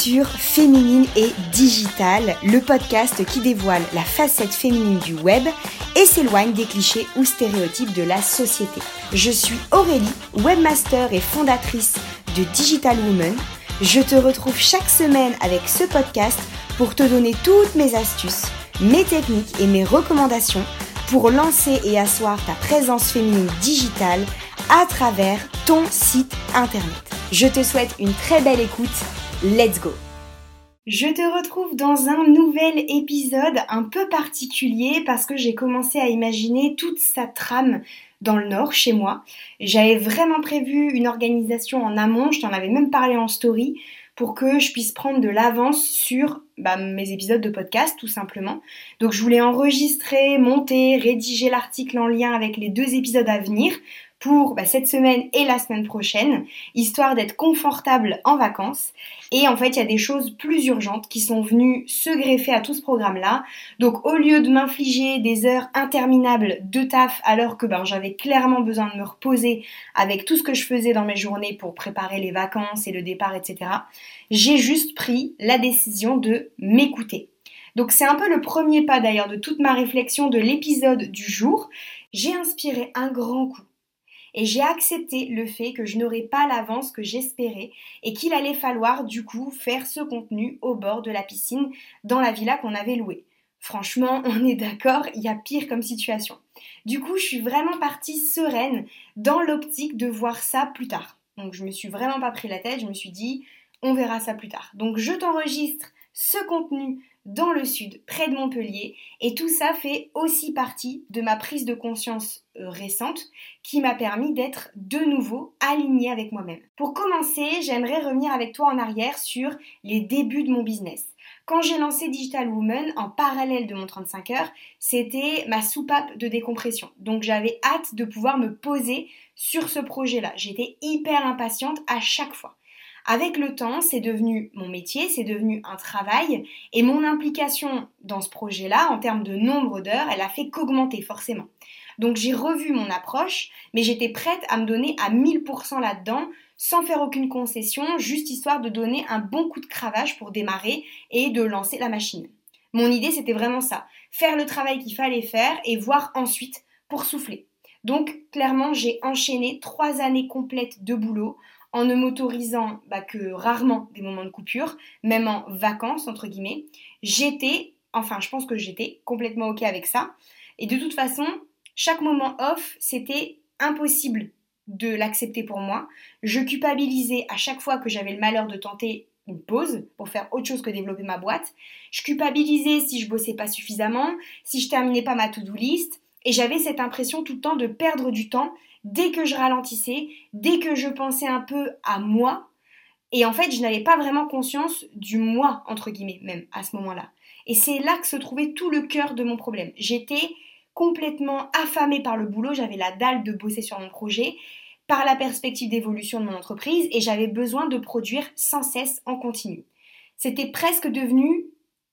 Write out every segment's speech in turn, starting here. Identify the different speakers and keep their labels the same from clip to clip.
Speaker 1: Féminine et Digital, le podcast qui dévoile la facette féminine du web et s'éloigne des clichés ou stéréotypes de la société. Je suis Aurélie, webmaster et fondatrice de Digital Woman. Je te retrouve chaque semaine avec ce podcast pour te donner toutes mes astuces, mes techniques et mes recommandations pour lancer et asseoir ta présence féminine digitale à travers ton site internet. Je te souhaite une très belle écoute. Let's go Je te retrouve dans un nouvel épisode un peu particulier parce que j'ai commencé à imaginer toute sa trame dans le nord chez moi. J'avais vraiment prévu une organisation en amont, je t'en avais même parlé en story pour que je puisse prendre de l'avance sur bah, mes épisodes de podcast tout simplement. Donc je voulais enregistrer, monter, rédiger l'article en lien avec les deux épisodes à venir pour bah, cette semaine et la semaine prochaine, histoire d'être confortable en vacances. Et en fait, il y a des choses plus urgentes qui sont venues se greffer à tout ce programme-là. Donc, au lieu de m'infliger des heures interminables de taf, alors que ben, j'avais clairement besoin de me reposer avec tout ce que je faisais dans mes journées pour préparer les vacances et le départ, etc., j'ai juste pris la décision de m'écouter. Donc c'est un peu le premier pas d'ailleurs de toute ma réflexion de l'épisode du jour. J'ai inspiré un grand coup et j'ai accepté le fait que je n'aurais pas l'avance que j'espérais et qu'il allait falloir du coup faire ce contenu au bord de la piscine dans la villa qu'on avait louée. Franchement, on est d'accord, il y a pire comme situation. Du coup, je suis vraiment partie sereine dans l'optique de voir ça plus tard. Donc je me suis vraiment pas pris la tête, je me suis dit on verra ça plus tard. Donc je t'enregistre ce contenu dans le sud, près de Montpellier, et tout ça fait aussi partie de ma prise de conscience euh, récente qui m'a permis d'être de nouveau alignée avec moi-même. Pour commencer, j'aimerais revenir avec toi en arrière sur les débuts de mon business. Quand j'ai lancé Digital Woman en parallèle de mon 35 heures, c'était ma soupape de décompression. Donc j'avais hâte de pouvoir me poser sur ce projet-là. J'étais hyper impatiente à chaque fois. Avec le temps, c'est devenu mon métier, c'est devenu un travail et mon implication dans ce projet-là, en termes de nombre d'heures, elle a fait qu'augmenter forcément. Donc j'ai revu mon approche, mais j'étais prête à me donner à 1000% là-dedans, sans faire aucune concession, juste histoire de donner un bon coup de cravache pour démarrer et de lancer la machine. Mon idée, c'était vraiment ça, faire le travail qu'il fallait faire et voir ensuite pour souffler. Donc clairement, j'ai enchaîné trois années complètes de boulot en ne m'autorisant bah, que rarement des moments de coupure, même en vacances, entre guillemets. J'étais, enfin je pense que j'étais complètement OK avec ça. Et de toute façon, chaque moment off, c'était impossible de l'accepter pour moi. Je culpabilisais à chaque fois que j'avais le malheur de tenter une pause pour faire autre chose que développer ma boîte. Je culpabilisais si je bossais pas suffisamment, si je terminais pas ma to-do list. Et j'avais cette impression tout le temps de perdre du temps dès que je ralentissais, dès que je pensais un peu à moi. Et en fait, je n'avais pas vraiment conscience du moi, entre guillemets, même à ce moment-là. Et c'est là que se trouvait tout le cœur de mon problème. J'étais complètement affamée par le boulot, j'avais la dalle de bosser sur mon projet, par la perspective d'évolution de mon entreprise, et j'avais besoin de produire sans cesse en continu. C'était presque devenu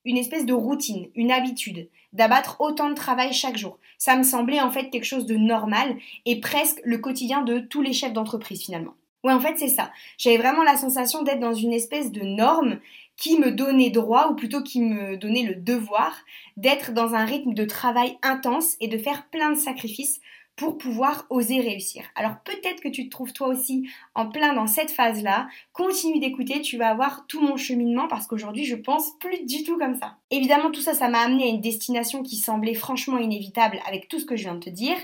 Speaker 1: une espèce de routine, une habitude, d'abattre autant de travail chaque jour. Ça me semblait en fait quelque chose de normal et presque le quotidien de tous les chefs d'entreprise finalement. Ouais, en fait, c'est ça. J'avais vraiment la sensation d'être dans une espèce de norme qui me donnait droit, ou plutôt qui me donnait le devoir, d'être dans un rythme de travail intense et de faire plein de sacrifices pour pouvoir oser réussir. Alors peut-être que tu te trouves toi aussi en plein dans cette phase-là. Continue d'écouter, tu vas avoir tout mon cheminement parce qu'aujourd'hui je pense plus du tout comme ça. Évidemment tout ça, ça m'a amené à une destination qui semblait franchement inévitable avec tout ce que je viens de te dire.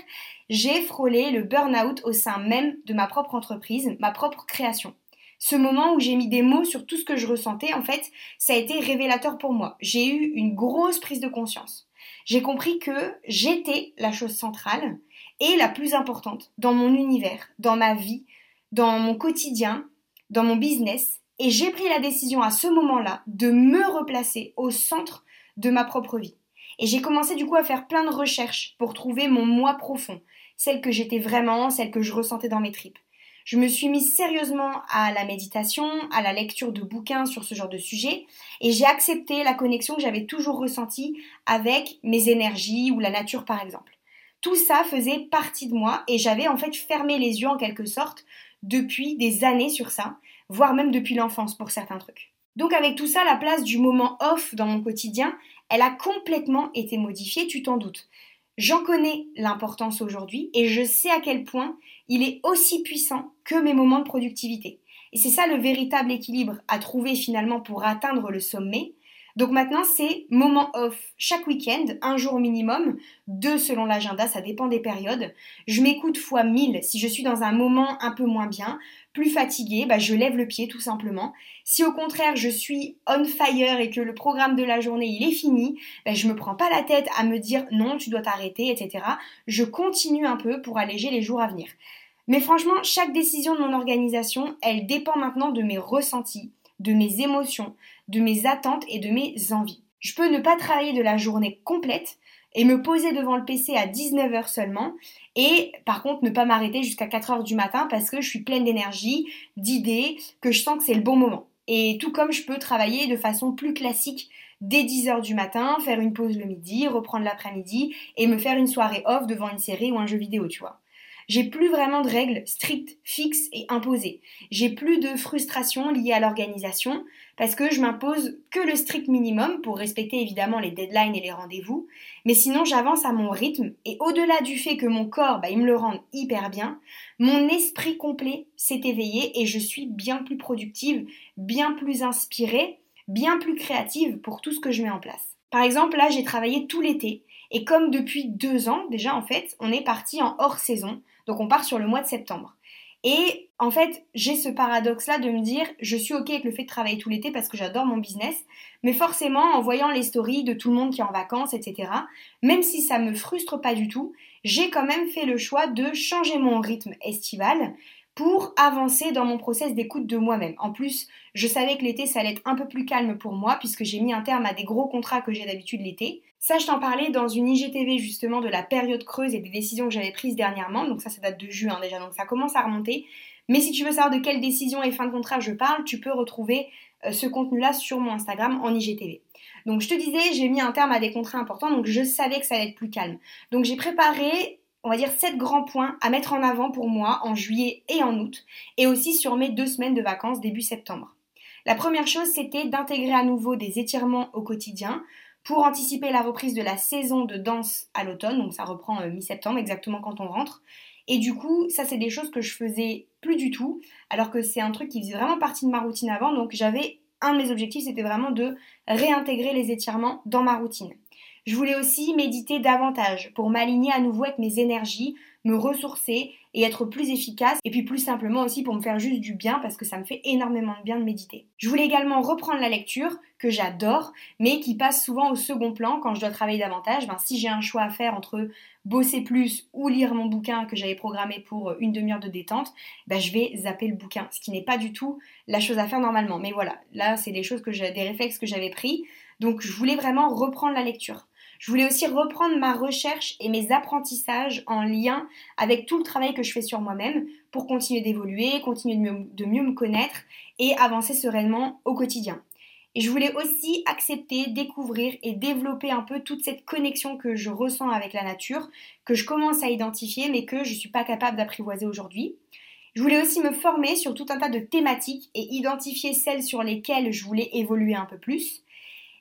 Speaker 1: J'ai frôlé le burn-out au sein même de ma propre entreprise, ma propre création. Ce moment où j'ai mis des mots sur tout ce que je ressentais, en fait, ça a été révélateur pour moi. J'ai eu une grosse prise de conscience. J'ai compris que j'étais la chose centrale et la plus importante dans mon univers, dans ma vie, dans mon quotidien, dans mon business. Et j'ai pris la décision à ce moment-là de me replacer au centre de ma propre vie. Et j'ai commencé du coup à faire plein de recherches pour trouver mon moi profond, celle que j'étais vraiment, celle que je ressentais dans mes tripes. Je me suis mise sérieusement à la méditation, à la lecture de bouquins sur ce genre de sujet, et j'ai accepté la connexion que j'avais toujours ressentie avec mes énergies ou la nature par exemple. Tout ça faisait partie de moi et j'avais en fait fermé les yeux en quelque sorte depuis des années sur ça, voire même depuis l'enfance pour certains trucs. Donc avec tout ça, la place du moment off dans mon quotidien, elle a complètement été modifiée, tu t'en doutes. J'en connais l'importance aujourd'hui et je sais à quel point il est aussi puissant que mes moments de productivité. Et c'est ça le véritable équilibre à trouver finalement pour atteindre le sommet. Donc maintenant, c'est moment off chaque week-end, un jour minimum, deux selon l'agenda, ça dépend des périodes. Je m'écoute fois mille si je suis dans un moment un peu moins bien, plus fatigué, bah, je lève le pied tout simplement. Si au contraire je suis on fire et que le programme de la journée il est fini, bah, je me prends pas la tête à me dire non tu dois t'arrêter, etc. Je continue un peu pour alléger les jours à venir. Mais franchement, chaque décision de mon organisation, elle dépend maintenant de mes ressentis, de mes émotions, de mes attentes et de mes envies. Je peux ne pas travailler de la journée complète, et me poser devant le PC à 19h seulement et par contre ne pas m'arrêter jusqu'à 4h du matin parce que je suis pleine d'énergie, d'idées, que je sens que c'est le bon moment. Et tout comme je peux travailler de façon plus classique dès 10h du matin, faire une pause le midi, reprendre l'après-midi et me faire une soirée off devant une série ou un jeu vidéo, tu vois. J'ai plus vraiment de règles strictes, fixes et imposées. J'ai plus de frustration liée à l'organisation parce que je m'impose que le strict minimum pour respecter évidemment les deadlines et les rendez-vous. Mais sinon, j'avance à mon rythme et au-delà du fait que mon corps, bah, il me le rende hyper bien, mon esprit complet s'est éveillé et je suis bien plus productive, bien plus inspirée, bien plus créative pour tout ce que je mets en place. Par exemple, là, j'ai travaillé tout l'été et comme depuis deux ans déjà en fait, on est parti en hors saison, donc on part sur le mois de septembre. Et en fait, j'ai ce paradoxe-là de me dire, je suis ok avec le fait de travailler tout l'été parce que j'adore mon business, mais forcément, en voyant les stories de tout le monde qui est en vacances, etc., même si ça me frustre pas du tout, j'ai quand même fait le choix de changer mon rythme estival pour avancer dans mon process d'écoute de moi-même. En plus, je savais que l'été, ça allait être un peu plus calme pour moi puisque j'ai mis un terme à des gros contrats que j'ai d'habitude l'été. Ça, je t'en parlais dans une IGTV justement de la période creuse et des décisions que j'avais prises dernièrement. Donc ça, ça date de juin déjà, donc ça commence à remonter. Mais si tu veux savoir de quelles décisions et fin de contrat je parle, tu peux retrouver euh, ce contenu-là sur mon Instagram en IGTV. Donc je te disais, j'ai mis un terme à des contrats importants, donc je savais que ça allait être plus calme. Donc j'ai préparé on va dire, sept grands points à mettre en avant pour moi en juillet et en août, et aussi sur mes deux semaines de vacances début septembre. La première chose, c'était d'intégrer à nouveau des étirements au quotidien pour anticiper la reprise de la saison de danse à l'automne, donc ça reprend euh, mi-septembre, exactement quand on rentre. Et du coup, ça c'est des choses que je faisais plus du tout, alors que c'est un truc qui faisait vraiment partie de ma routine avant, donc j'avais un de mes objectifs, c'était vraiment de réintégrer les étirements dans ma routine. Je voulais aussi méditer davantage pour m'aligner à nouveau avec mes énergies, me ressourcer et être plus efficace et puis plus simplement aussi pour me faire juste du bien parce que ça me fait énormément de bien de méditer. Je voulais également reprendre la lecture que j'adore mais qui passe souvent au second plan quand je dois travailler davantage. Ben, si j'ai un choix à faire entre bosser plus ou lire mon bouquin que j'avais programmé pour une demi-heure de détente, ben, je vais zapper le bouquin, ce qui n'est pas du tout la chose à faire normalement. Mais voilà, là c'est des choses que j'ai, des réflexes que j'avais pris. Donc je voulais vraiment reprendre la lecture. Je voulais aussi reprendre ma recherche et mes apprentissages en lien avec tout le travail que je fais sur moi-même pour continuer d'évoluer, continuer de mieux, me connaître et avancer sereinement au quotidien. Et je voulais aussi accepter, découvrir et développer un peu toute cette connexion que je ressens avec la nature, que je commence à identifier mais que je ne suis pas capable d'apprivoiser aujourd'hui. Je voulais aussi me former sur tout un tas de thématiques et identifier celles sur lesquelles je voulais évoluer un peu plus.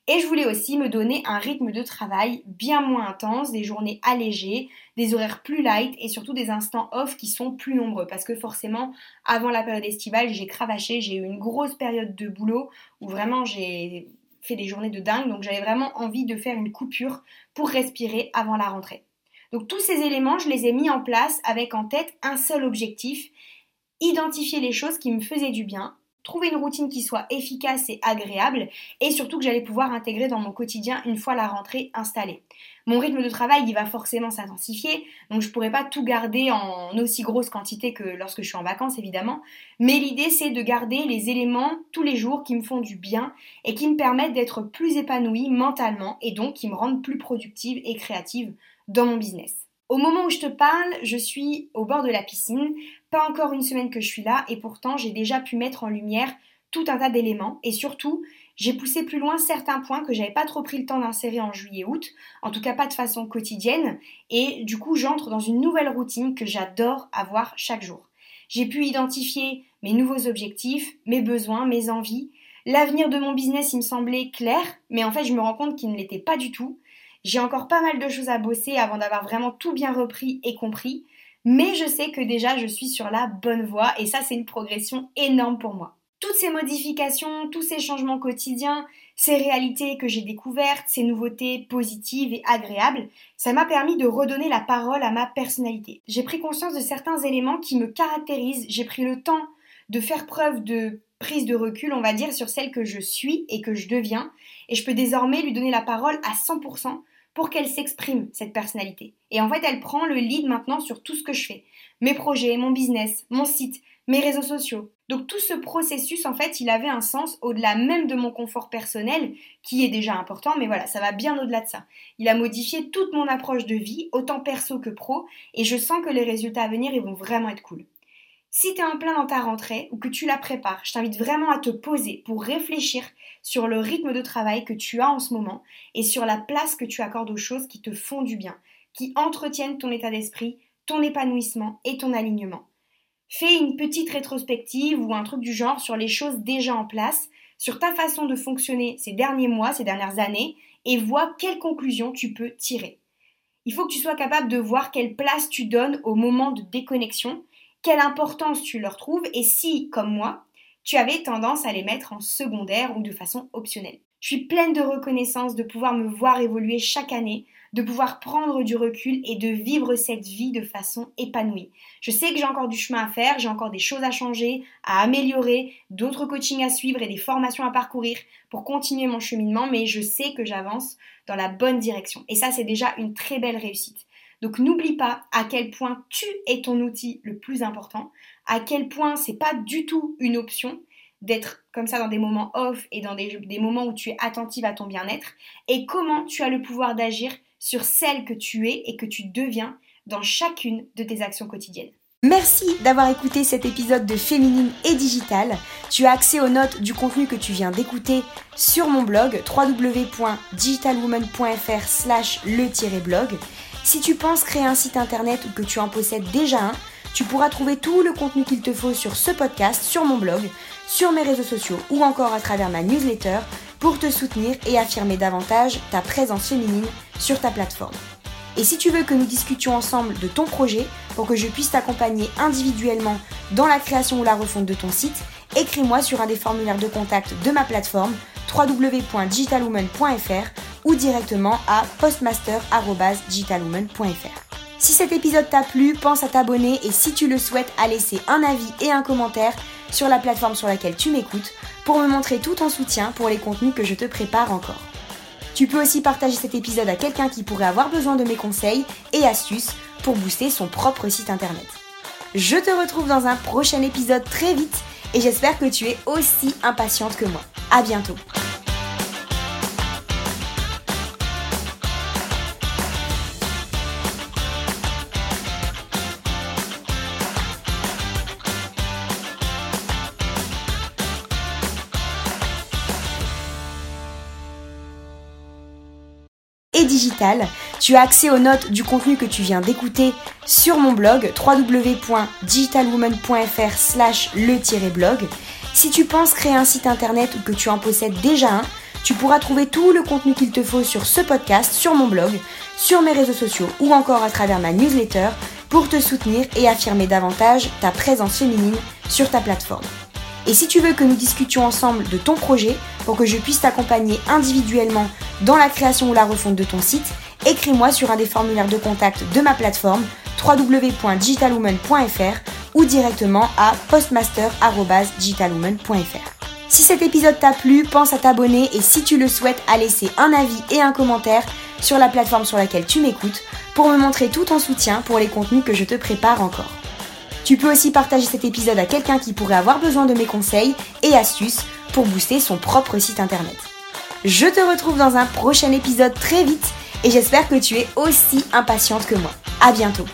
Speaker 1: Et je voulais aussi me donner un rythme de travail bien moins intense, des journées allégées, des horaires plus light et surtout des instants off qui sont plus nombreux. Parce que forcément, avant la période estivale, j'ai cravaché, j'ai eu une grosse période de boulot où vraiment j'ai fait des journées de dingue. Donc j'avais vraiment envie de faire une coupure pour respirer avant la rentrée. Donc tous ces éléments, je les ai mis en place avec en tête un seul objectif, identifier les choses qui me faisaient du bien trouver une routine qui soit efficace et agréable et surtout que j'allais pouvoir intégrer dans mon quotidien une fois la rentrée installée. Mon rythme de travail, il va forcément s'intensifier, donc je pourrais pas tout garder en aussi grosse quantité que lorsque je suis en vacances évidemment, mais l'idée c'est de garder les éléments tous les jours qui me font du bien et qui me permettent d'être plus épanouie mentalement et donc qui me rendent plus productive et créative dans mon business. Au moment où je te parle, je suis au bord de la piscine, pas encore une semaine que je suis là et pourtant j'ai déjà pu mettre en lumière tout un tas d'éléments. Et surtout j'ai poussé plus loin certains points que j'avais pas trop pris le temps d'insérer en juillet-août, en tout cas pas de façon quotidienne. Et du coup j'entre dans une nouvelle routine que j'adore avoir chaque jour. J'ai pu identifier mes nouveaux objectifs, mes besoins, mes envies, L'avenir de mon business, il me semblait clair, mais en fait, je me rends compte qu'il ne l'était pas du tout. J'ai encore pas mal de choses à bosser avant d'avoir vraiment tout bien repris et compris, mais je sais que déjà je suis sur la bonne voie et ça, c'est une progression énorme pour moi. Toutes ces modifications, tous ces changements quotidiens, ces réalités que j'ai découvertes, ces nouveautés positives et agréables, ça m'a permis de redonner la parole à ma personnalité. J'ai pris conscience de certains éléments qui me caractérisent, j'ai pris le temps de faire preuve de prise de recul, on va dire, sur celle que je suis et que je deviens, et je peux désormais lui donner la parole à 100% pour qu'elle s'exprime, cette personnalité. Et en fait, elle prend le lead maintenant sur tout ce que je fais. Mes projets, mon business, mon site, mes réseaux sociaux. Donc tout ce processus, en fait, il avait un sens au-delà même de mon confort personnel, qui est déjà important, mais voilà, ça va bien au-delà de ça. Il a modifié toute mon approche de vie, autant perso que pro, et je sens que les résultats à venir, ils vont vraiment être cool. Si tu es en plein dans ta rentrée ou que tu la prépares, je t'invite vraiment à te poser pour réfléchir sur le rythme de travail que tu as en ce moment et sur la place que tu accordes aux choses qui te font du bien, qui entretiennent ton état d'esprit, ton épanouissement et ton alignement. Fais une petite rétrospective ou un truc du genre sur les choses déjà en place, sur ta façon de fonctionner ces derniers mois, ces dernières années, et vois quelles conclusions tu peux tirer. Il faut que tu sois capable de voir quelle place tu donnes au moment de déconnexion quelle importance tu leur trouves et si, comme moi, tu avais tendance à les mettre en secondaire ou de façon optionnelle. Je suis pleine de reconnaissance de pouvoir me voir évoluer chaque année, de pouvoir prendre du recul et de vivre cette vie de façon épanouie. Je sais que j'ai encore du chemin à faire, j'ai encore des choses à changer, à améliorer, d'autres coachings à suivre et des formations à parcourir pour continuer mon cheminement, mais je sais que j'avance dans la bonne direction. Et ça, c'est déjà une très belle réussite. Donc n'oublie pas à quel point tu es ton outil le plus important, à quel point c'est pas du tout une option d'être comme ça dans des moments off et dans des, moments où tu es attentive à ton bien-être et comment tu as le pouvoir d'agir sur celle que tu es et que tu deviens dans chacune de tes actions quotidiennes. Merci d'avoir écouté cet épisode de Féminine et Digital. Tu as accès aux notes du contenu que tu viens d'écouter sur mon blog www.digitalwoman.fr slash le-blog. Si tu penses créer un site internet ou que tu en possèdes déjà un, tu pourras trouver tout le contenu qu'il te faut sur ce podcast, sur mon blog, sur mes réseaux sociaux ou encore à travers ma newsletter pour te soutenir et affirmer davantage ta présence féminine sur ta plateforme. Et si tu veux que nous discutions ensemble de ton projet pour que je puisse t'accompagner individuellement dans la création ou la refonte de ton site, écris-moi sur un des formulaires de contact de ma plateforme www.digitalwoman.fr ou directement à postmaster.digitalwoman.fr. Si cet épisode t'a plu, pense à t'abonner et si tu le souhaites, à laisser un avis et un commentaire sur la plateforme sur laquelle tu m'écoutes pour me montrer tout ton soutien pour les contenus que je te prépare encore. Tu peux aussi partager cet épisode à quelqu'un qui pourrait avoir besoin de mes conseils et astuces pour booster son propre site internet. Je te retrouve dans un prochain épisode très vite et j'espère que tu es aussi impatiente que moi. À bientôt! Et digital. Tu as accès aux notes du contenu que tu viens d'écouter sur mon blog www.digitalwoman.fr slash le-blog. Si tu penses créer un site internet ou que tu en possèdes déjà un, tu pourras trouver tout le contenu qu'il te faut sur ce podcast, sur mon blog, sur mes réseaux sociaux ou encore à travers ma newsletter pour te soutenir et affirmer davantage ta présence féminine sur ta plateforme. Et si tu veux que nous discutions ensemble de ton projet pour que je puisse t'accompagner individuellement dans la création ou la refonte de ton site, écris-moi sur un des formulaires de contact de ma plateforme www.digitalwoman.fr ou directement à postmaster.digitalwoman.fr. Si cet épisode t'a plu, pense à t'abonner et si tu le souhaites, à laisser un avis et un commentaire sur la plateforme sur laquelle tu m'écoutes pour me montrer tout ton soutien pour les contenus que je te prépare encore. Tu peux aussi partager cet épisode à quelqu'un qui pourrait avoir besoin de mes conseils et astuces pour booster son propre site internet. Je te retrouve dans un prochain épisode très vite et j'espère que tu es aussi impatiente que moi. À bientôt!